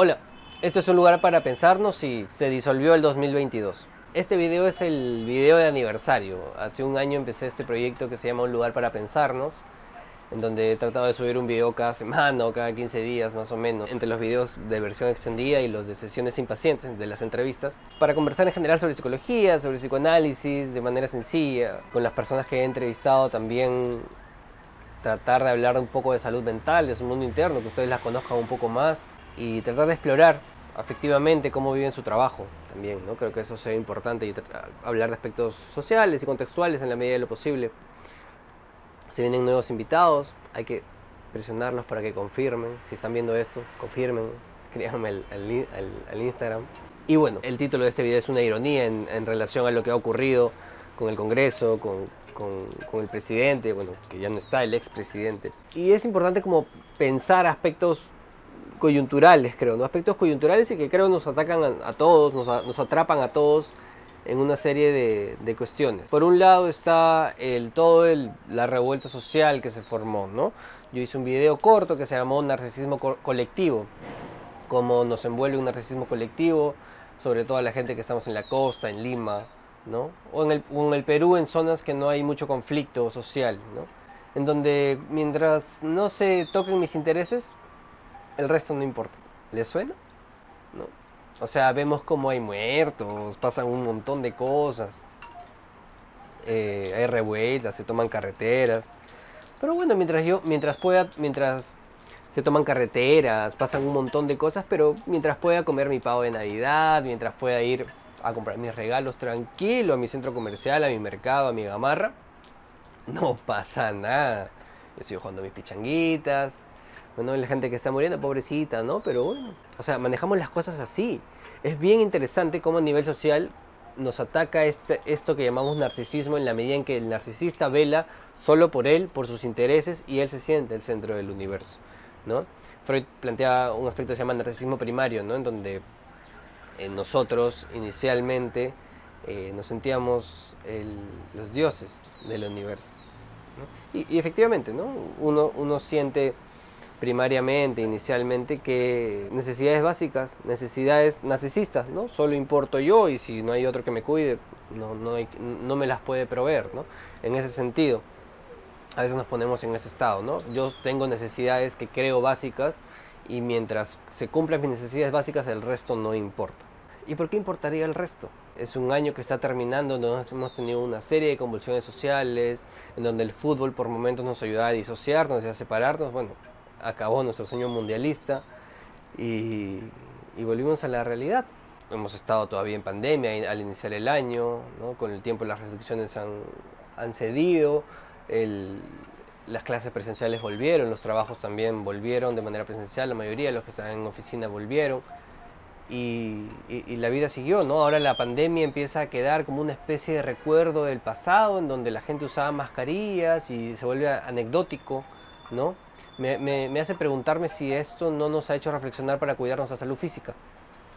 Hola, esto es un lugar para pensarnos y se disolvió el 2022. Este video es el video de aniversario. Hace un año empecé este proyecto que se llama Un lugar para pensarnos, en donde he tratado de subir un video cada semana o cada 15 días más o menos, entre los videos de versión extendida y los de sesiones impacientes, de las entrevistas, para conversar en general sobre psicología, sobre psicoanálisis, de manera sencilla. Con las personas que he entrevistado también tratar de hablar un poco de salud mental, de su mundo interno, que ustedes las conozcan un poco más y tratar de explorar afectivamente cómo viven su trabajo también, ¿no? Creo que eso sería importante y hablar de aspectos sociales y contextuales en la medida de lo posible. Si vienen nuevos invitados, hay que presionarlos para que confirmen. Si están viendo esto, confirmen, escríbanme al, Instagram. Y bueno, el título de este video es una ironía en, en relación a lo que ha ocurrido con el Congreso, con, con, con, el presidente, bueno, que ya no está, el expresidente. Y es importante como pensar aspectos coyunturales, creo, ¿no? aspectos coyunturales y que creo nos atacan a, todos, nos, atrapan a todos en una serie de, cuestiones. Por un lado está el, todo la revuelta social que se formó. ¿no? Yo hice un video corto que se llamó Narcisismo Colectivo, cómo nos envuelve un narcisismo colectivo, sobre todo a la gente que estamos en la costa, en Lima, ¿no? o, en el, o en el Perú, en zonas que no hay mucho conflicto social. ¿no? en donde mientras no se toquen mis intereses, el resto no importa. ¿Les suena? No. O sea, vemos como hay muertos, pasan un montón de cosas. Eh, hay revueltas, se toman carreteras. Pero bueno, mientras yo, mientras pueda, mientras se toman carreteras, pasan un montón de cosas, pero mientras pueda comer mi pavo de Navidad, mientras pueda ir a comprar mis regalos tranquilo a mi centro comercial, a mi mercado, a mi gamarra, no pasa nada. Yo sigo jugando mis pichanguitas, bueno, la gente que está muriendo, pobrecita, ¿no? Pero bueno, o sea, manejamos las cosas así. Es bien interesante cómo a nivel social nos ataca este, esto que llamamos narcisismo en la medida en que el narcisista vela solo por él, por sus intereses y él se siente el centro del universo, ¿no? Freud plantea un aspecto que se llama narcisismo primario, ¿no? En donde en nosotros inicialmente eh, nos sentíamos los dioses del universo. Y, y, efectivamente, ¿no? Uno, uno siente primariamente, inicialmente, que necesidades básicas, necesidades narcisistas, ¿no? Solo importo yo y si no hay otro que me cuide, no, no, me las puede proveer, ¿no? En ese sentido, a veces nos ponemos en ese estado, ¿no? Yo tengo necesidades que creo básicas y mientras se cumplan mis necesidades básicas, el resto no importa. ¿Y por qué importaría el resto? Es un año que está terminando, donde hemos tenido una serie de convulsiones sociales, en donde el fútbol por momentos nos ayuda a disociarnos y a separarnos. Bueno, acabó nuestro sueño mundialista y, volvimos a la realidad. Hemos estado todavía en pandemia al iniciar el año, con el tiempo las restricciones han, cedido, las clases presenciales volvieron, los trabajos también volvieron de manera presencial, la mayoría de los que están en oficina volvieron. Y, y, la vida siguió, ¿no? Ahora la pandemia empieza a quedar como una especie de recuerdo del pasado, en donde la gente usaba mascarillas y se vuelve anecdótico, ¿no? me, hace preguntarme si esto no nos ha hecho reflexionar para cuidar nuestra salud física,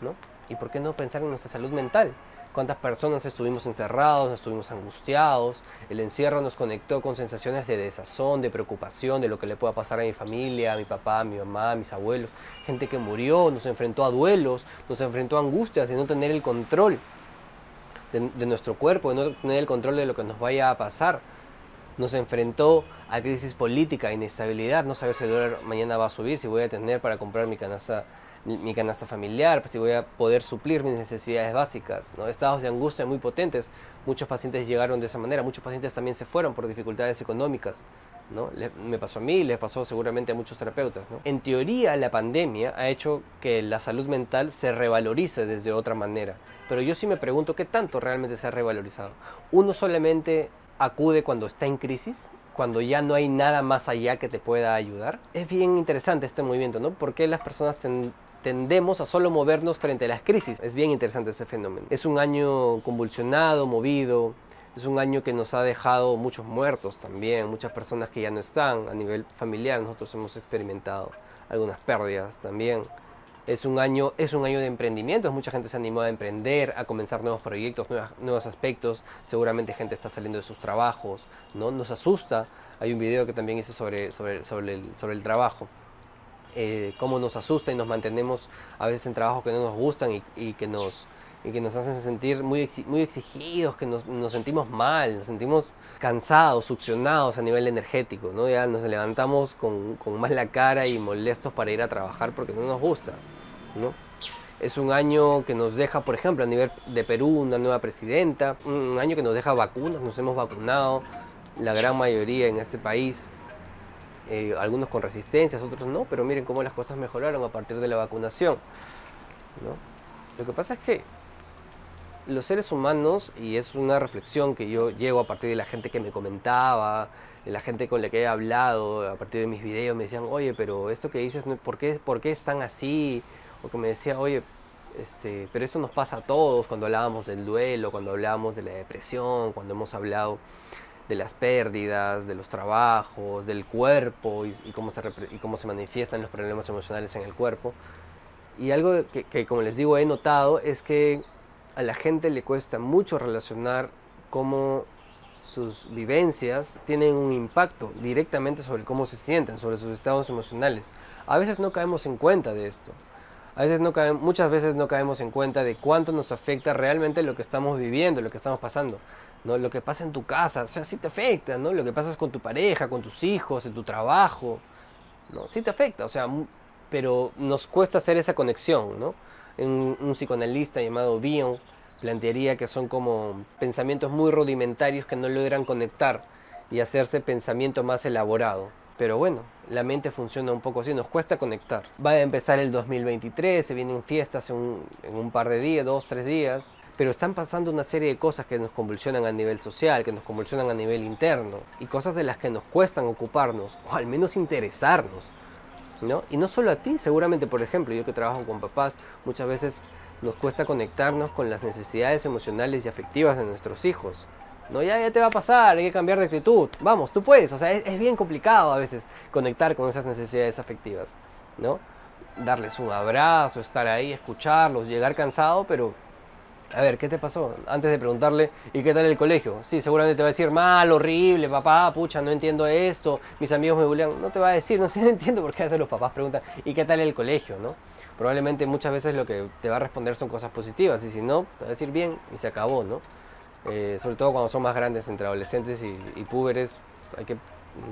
¿no? Y por qué no pensar en nuestra salud mental. Cuántas personas estuvimos encerrados, estuvimos angustiados, el encierro nos conectó con sensaciones de desazón, de preocupación, de lo que le pueda pasar a mi familia, a mi papá, a mi mamá, a mis abuelos, gente que murió, nos enfrentó a duelos, nos enfrentó a angustias de no tener el control de nuestro cuerpo, de no tener el control de lo que nos vaya a pasar nos enfrentó a crisis política, inestabilidad, no saber si el dólar mañana va a subir, si voy a tener para comprar mi canasta, mi, canasta familiar, si voy a poder suplir mis necesidades básicas, ¿no? estados de angustia muy potentes. Muchos pacientes llegaron de esa manera, muchos pacientes también se fueron por dificultades económicas. ¿no? me pasó a mí, les pasó seguramente a muchos terapeutas. En teoría, la pandemia ha hecho que la salud mental se revalorice desde otra manera. Pero yo sí me pregunto qué tanto realmente se ha revalorizado. Uno solamente acude cuando está en crisis, cuando ya no hay nada más allá que te pueda ayudar. Es bien interesante este movimiento, ¿no? Porque las personas tendemos a solo movernos frente a las crisis. Es bien interesante ese fenómeno. Es un año convulsionado, movido. Es un año que nos ha dejado muchos muertos también, muchas personas que ya no están a nivel familiar. Nosotros hemos experimentado algunas pérdidas también. Es un, año, es un año de emprendimiento, mucha gente se animó a emprender, a comenzar nuevos proyectos, nuevos aspectos, seguramente gente está saliendo de sus trabajos, ¿no? Nos asusta, hay un video que también hice sobre, sobre, sobre, el, sobre el trabajo. eh, cómo nos asusta y nos mantenemos a veces en trabajos que no nos gustan y, que, nos, y que nos hacen sentir muy, muy exigidos, que nos, nos, sentimos mal, nos sentimos cansados, succionados a nivel energético, ¿no? Ya nos levantamos con, con más la cara y molestos para ir a trabajar porque no nos gusta, ¿no? Es un año que nos deja, por ejemplo, a nivel de Perú, una nueva presidenta, un año que nos deja vacunas, nos hemos vacunado, la gran mayoría en este país, eh, algunos con resistencias, otros no, pero miren cómo las cosas mejoraron a partir de la vacunación. Lo que pasa es que los seres humanos, y es una reflexión que yo llego a partir de la gente que me comentaba, de la gente con la que he hablado, a partir de mis videos, me decían, oye, pero esto que dices, ¿por qué, ¿por qué es tan así? O que me decía, oye, este, pero esto nos pasa a todos cuando hablábamos del duelo, cuando hablábamos de la depresión, cuando hemos hablado de las pérdidas, de los trabajos, del cuerpo y, cómo, se y cómo se manifiestan los problemas emocionales en el cuerpo. Y algo que, como les digo, he notado es que a la gente le cuesta mucho relacionar cómo sus vivencias tienen un impacto directamente sobre cómo se sienten, sobre sus estados emocionales. A veces no caemos en cuenta de esto. A veces no muchas veces no caemos en cuenta de cuánto nos afecta realmente lo que estamos viviendo, lo que estamos pasando. ¿no? Lo que pasa en tu casa, o sea, sí te afecta, ¿no? Lo que pasa con tu pareja, con tus hijos, en tu trabajo, ¿no? Sí te afecta, o sea, pero nos cuesta hacer esa conexión, ¿no? Un, psicoanalista llamado Bion plantearía que son como pensamientos muy rudimentarios que no logran conectar y hacerse pensamiento más elaborado. Pero bueno, la mente funciona un poco así, nos cuesta conectar. Va a empezar el 2023, se vienen fiestas en un par de días, dos, tres días pero están pasando una serie de cosas que nos convulsionan a nivel social, que nos convulsionan a nivel interno, y cosas de las que nos cuestan ocuparnos, o al menos interesarnos. ¿No? Y no solo a ti, seguramente, por ejemplo, yo que trabajo con papás, muchas veces nos cuesta conectarnos con las necesidades emocionales y afectivas de nuestros hijos. No, ya, ya te va a pasar, hay que cambiar de actitud. Vamos, tú puedes. O sea, es, es bien complicado a veces conectar con esas necesidades afectivas, ¿no? Darles un abrazo, estar ahí, escucharlos, llegar cansado, pero a ver, ¿qué te pasó? Antes de preguntarle, ¿y qué tal el colegio? Sí, seguramente te va a decir, mal, horrible, papá, pucha, no entiendo esto, mis amigos me bullean. No te va a decir, no sé, no entiendo por qué a veces los papás preguntan, ¿y qué tal el colegio? ¿no? Probablemente muchas veces lo que te va a responder son cosas positivas, y si no, te va a decir bien y se acabó, ¿no? Eh, sobre todo cuando son más grandes entre adolescentes y, púberes, hay que,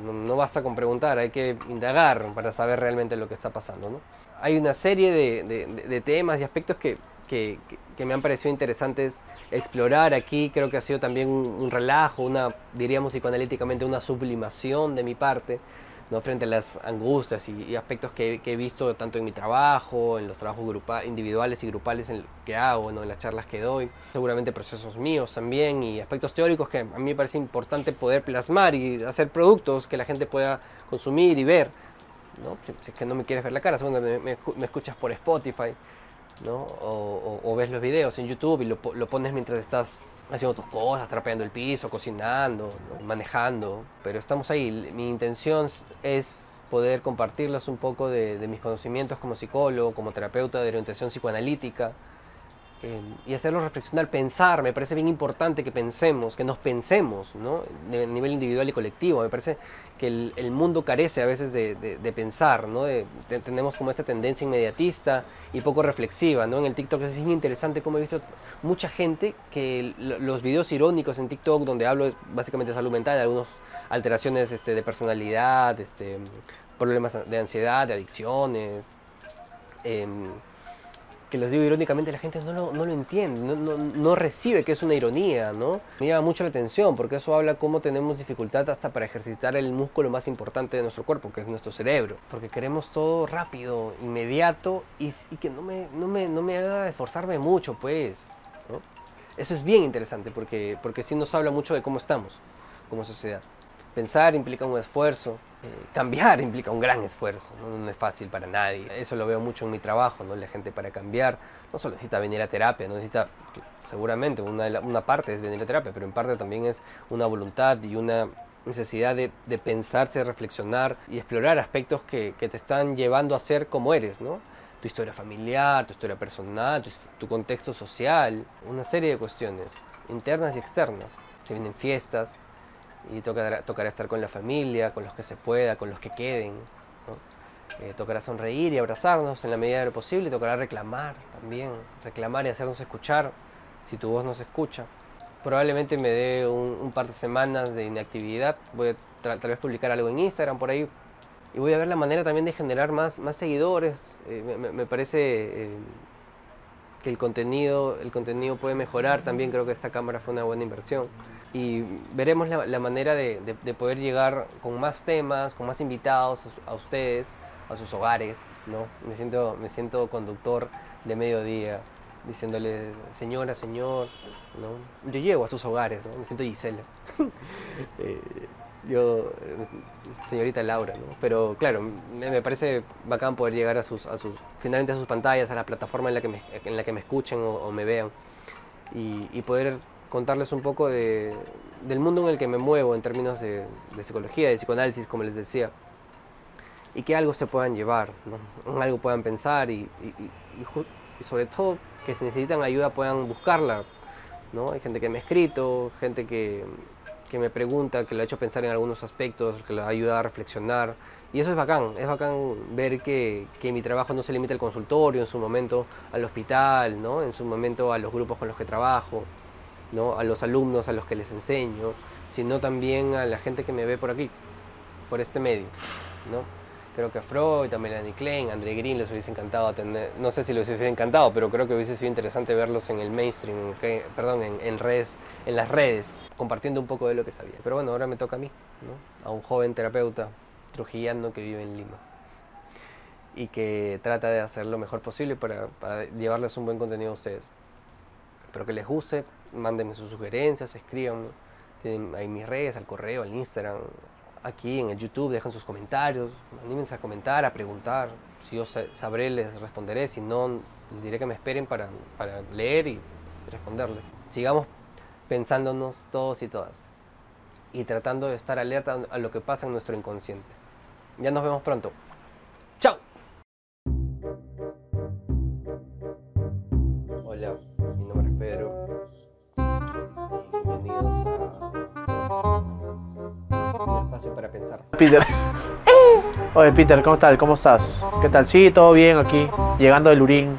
no, basta con preguntar, hay que indagar para saber realmente lo que está pasando, ¿no? Hay una serie de temas y aspectos que que, me han parecido interesantes explorar aquí. Creo que ha sido también un, relajo, una, diríamos psicoanalíticamente, una sublimación de mi parte, ¿no? frente a las angustias y, aspectos que, he visto tanto en mi trabajo, en los trabajos individuales y grupales en que hago, ¿no? en las charlas que doy, seguramente procesos míos también y aspectos teóricos que a mí me parece importante poder plasmar y hacer productos que la gente pueda consumir y ver. ¿no? Si, es que no me quieres ver la cara, seguramente me escuchas por Spotify. ¿No? O, ves los videos en YouTube y lo, pones mientras estás haciendo tus cosas, trapeando el piso, cocinando, manejando. Pero estamos ahí. Mi intención es poder compartirles un poco de, mis conocimientos como psicólogo, como terapeuta de orientación psicoanalítica. Eh, y hacerlos reflexionar, pensar, me parece bien importante que pensemos, que nos pensemos, ¿no? De nivel individual y colectivo. Me parece que el, mundo carece a veces de, pensar, ¿no? tenemos como esta tendencia inmediatista y poco reflexiva, ¿no? En el TikTok es bien interesante como he visto mucha gente que los videos irónicos en TikTok donde hablo básicamente de salud mental, algunas alteraciones este, de personalidad, este, problemas de ansiedad, de adicciones, em, que los digo irónicamente, la gente no lo, no lo entiende, no, no, no, recibe que es una ironía, ¿no? Me llama mucho la atención porque eso habla cómo tenemos dificultad hasta para ejercitar el músculo más importante de nuestro cuerpo, que es nuestro cerebro, porque queremos todo rápido, inmediato y, que no me, no, me, no me haga esforzarme mucho, pues. Eso es bien interesante porque, porque sí nos habla mucho de cómo estamos como sociedad. Pensar implica un esfuerzo, eh, cambiar implica un gran esfuerzo, ¿no? es fácil para nadie. Eso lo veo mucho en mi trabajo, ¿no? la gente para cambiar no solo necesita venir a terapia, no necesita, seguramente una, una parte es venir a terapia, pero en parte también es una voluntad y una necesidad de, de pensarse, reflexionar y explorar aspectos que, que, te están llevando a ser como eres, ¿no? Tu historia familiar, tu historia personal, tu, tu contexto social, una serie de cuestiones internas y externas. Se vienen fiestas, y tocará, tocará estar con la familia, con los que se pueda, con los que queden. Eh, tocará sonreír y abrazarnos en la medida de lo posible, tocará reclamar también, reclamar y hacernos escuchar si tu voz no se escucha. Probablemente me dé un, par de semanas de inactividad, voy a tal vez publicar algo en Instagram por ahí y voy a ver la manera también de generar más, más seguidores. Eh, me, parece eh, que el contenido, el contenido puede mejorar, también creo que esta cámara fue una buena inversión y veremos la, manera de, poder llegar con más temas, con más invitados a ustedes a sus hogares, ¿no? Me siento, me siento conductor de mediodía, diciéndole, señora, señor, ¿no? Yo llego a sus hogares, ¿no? Me siento Gisela. Eh, yo, señorita Laura, ¿no? Pero claro, me, parece bacán poder llegar a sus, a sus, finalmente a sus pantallas, a la plataforma en la que me, en la que me escuchen o, me vean y, poder contarles un poco de, del mundo en el que me muevo en términos de, de psicología, de psicoanálisis, como les decía y que algo se puedan llevar, ¿no? algo puedan pensar y, y, sobre todo que si necesitan ayuda puedan buscarla. ¿no? Hay gente que me ha escrito, gente que, que me pregunta, que lo ha hecho pensar en algunos aspectos, que lo ayuda a reflexionar. Y eso es bacán, es bacán ver que, que, mi trabajo no se limita al consultorio, en su momento al hospital, ¿no? en su momento a los grupos con los que trabajo, ¿no? a los alumnos a los que les enseño, sino también a la gente que me ve por aquí, por este medio. ¿no? Creo que a Freud, a Melanie Klein, a Green les hubiese encantado tener, no sé si les hubiese encantado, pero creo que hubiese sido interesante verlos en el mainstream, perdón, en, redes, en las redes, compartiendo un poco de lo que sabía. Pero bueno, ahora me toca a mí, a un joven terapeuta trujillano que vive en Lima y que trata de hacer lo mejor posible para, para llevarles un buen contenido a ustedes. Espero que les guste, mándenme sus sugerencias, escríbanme. Tienen ahí mis redes, al correo, al Instagram, aquí en el YouTube, dejan sus comentarios, anímense a comentar, a preguntar. Si yo sabré, les responderé. Si no, les diré que me esperen para, para leer y responderles. Sigamos pensándonos todos y todas y tratando de estar alerta a lo que pasa en nuestro inconsciente. Ya nos vemos pronto. Peter. Oye, Peter, ¿cómo estás? ¿Cómo estás? ¿Qué tal? Sí, todo bien aquí, llegando del Urín.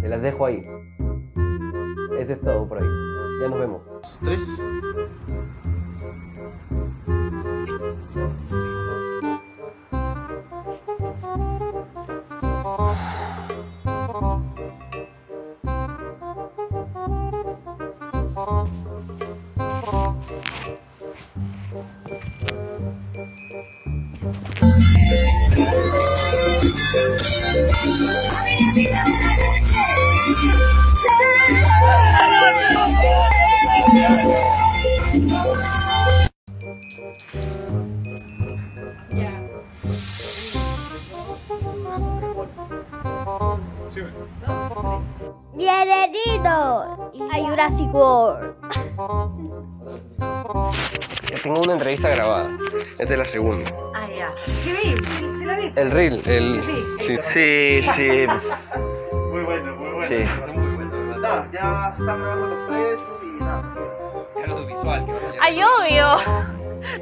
Te las dejo ahí. Ese es todo por ahí. Ya nos vemos. Tres. World. Tengo una entrevista grabada. Es de la segunda. Ah, ya. Sí, vi, sí, la vi. El reel, el. Sí, sí. Sí, sí. Muy bueno, muy bueno. Sí. No, ya están grabando los tres y nada. Es lo visual que va a salir. ¡Ay, obvio!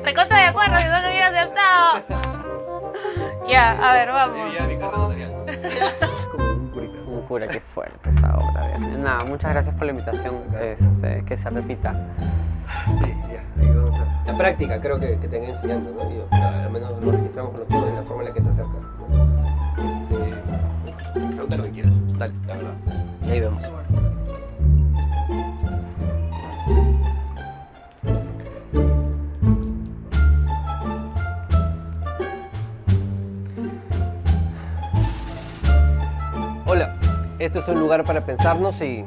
Recontra de acuerdo, si no lo hubiera aceptado. Ya, a ver, vamos. Ya, mi carta notarial. como un curita. Un cura, qué fuerte de- Nada, muchas gracias por la invitación. Este, que se repita. Sí, ya, ahí vamos a... La práctica creo que, que te han enseñando, ¿no? Digo, al menos lo registramos con los chicos en la forma en la que te acercas. Este... Pregunta lo que quieras. Dale, la verdad. Y ahí vemos. Esto es un lugar para pensarnos y